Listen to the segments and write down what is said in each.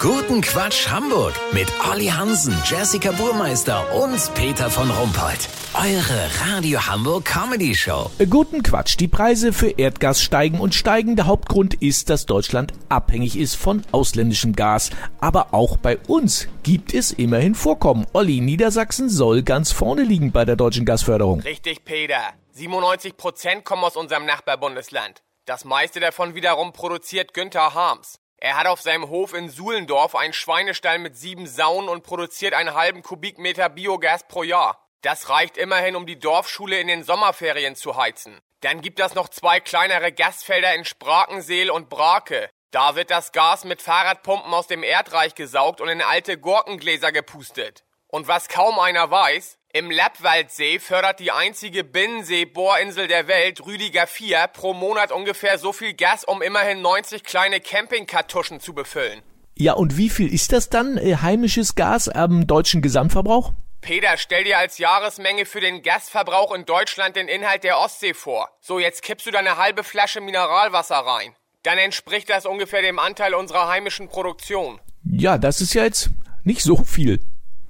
Guten Quatsch Hamburg mit Olli Hansen, Jessica Burmeister und Peter von Rumpold. Eure Radio Hamburg Comedy Show. Guten Quatsch. Die Preise für Erdgas steigen und steigen. Der Hauptgrund ist, dass Deutschland abhängig ist von ausländischem Gas. Aber auch bei uns gibt es immerhin Vorkommen. Olli, Niedersachsen soll ganz vorne liegen bei der deutschen Gasförderung. Richtig, Peter. 97 Prozent kommen aus unserem Nachbarbundesland. Das meiste davon wiederum produziert Günther Harms. Er hat auf seinem Hof in Suhlendorf einen Schweinestall mit sieben Sauen und produziert einen halben Kubikmeter Biogas pro Jahr. Das reicht immerhin, um die Dorfschule in den Sommerferien zu heizen. Dann gibt es noch zwei kleinere Gasfelder in Sprakenseel und Brake. Da wird das Gas mit Fahrradpumpen aus dem Erdreich gesaugt und in alte Gurkengläser gepustet. Und was kaum einer weiß, im Lappwaldsee fördert die einzige Binnensee-Bohrinsel der Welt, Rüdiger 4, pro Monat ungefähr so viel Gas, um immerhin 90 kleine Campingkartuschen zu befüllen. Ja, und wie viel ist das dann, äh, heimisches Gas am deutschen Gesamtverbrauch? Peter, stell dir als Jahresmenge für den Gasverbrauch in Deutschland den Inhalt der Ostsee vor. So, jetzt kippst du da eine halbe Flasche Mineralwasser rein. Dann entspricht das ungefähr dem Anteil unserer heimischen Produktion. Ja, das ist ja jetzt nicht so viel.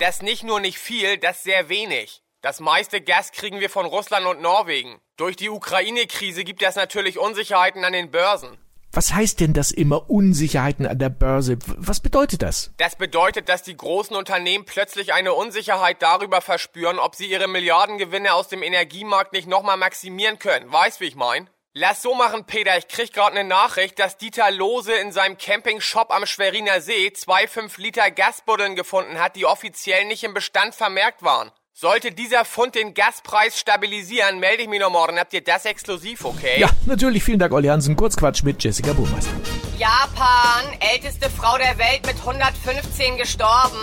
Das nicht nur nicht viel, das sehr wenig. Das meiste Gas kriegen wir von Russland und Norwegen. Durch die Ukraine-Krise gibt es natürlich Unsicherheiten an den Börsen. Was heißt denn das immer Unsicherheiten an der Börse? Was bedeutet das? Das bedeutet, dass die großen Unternehmen plötzlich eine Unsicherheit darüber verspüren, ob sie ihre Milliardengewinne aus dem Energiemarkt nicht nochmal maximieren können. Weißt, wie ich mein? Lass so machen, Peter. Ich krieg gerade eine Nachricht, dass Dieter Lose in seinem Campingshop am Schweriner See zwei 5 Liter Gasbuddeln gefunden hat, die offiziell nicht im Bestand vermerkt waren. Sollte dieser Fund den Gaspreis stabilisieren, melde ich mich noch morgen. Habt ihr das exklusiv, okay? Ja, natürlich. Vielen Dank, Olli Hansen. Kurzquatsch mit Jessica Burmeister. Japan, älteste Frau der Welt mit 115 gestorben.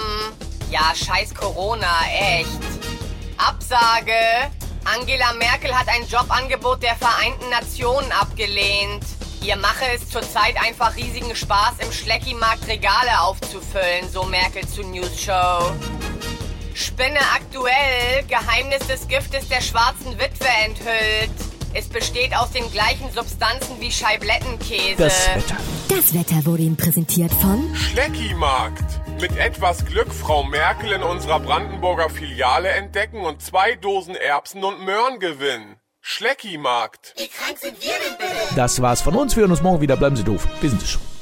Ja, scheiß Corona, echt. Absage. Angela Merkel hat ein Jobangebot der Vereinten Nationen abgelehnt. Ihr mache es zurzeit einfach riesigen Spaß, im Schleckimarkt Regale aufzufüllen, so Merkel zu News Show. Spinne aktuell, Geheimnis des Giftes der schwarzen Witwe enthüllt. Es besteht aus den gleichen Substanzen wie Scheiblettenkäse. Das Wetter. Das Wetter wurde Ihnen präsentiert von Schleckimarkt. Mit etwas Glück Frau Merkel in unserer Brandenburger Filiale entdecken und zwei Dosen Erbsen und Möhren gewinnen. Schleckimarkt. Das war's von uns. Wir hören uns morgen wieder. Bleiben Sie doof. Wir sind es schon.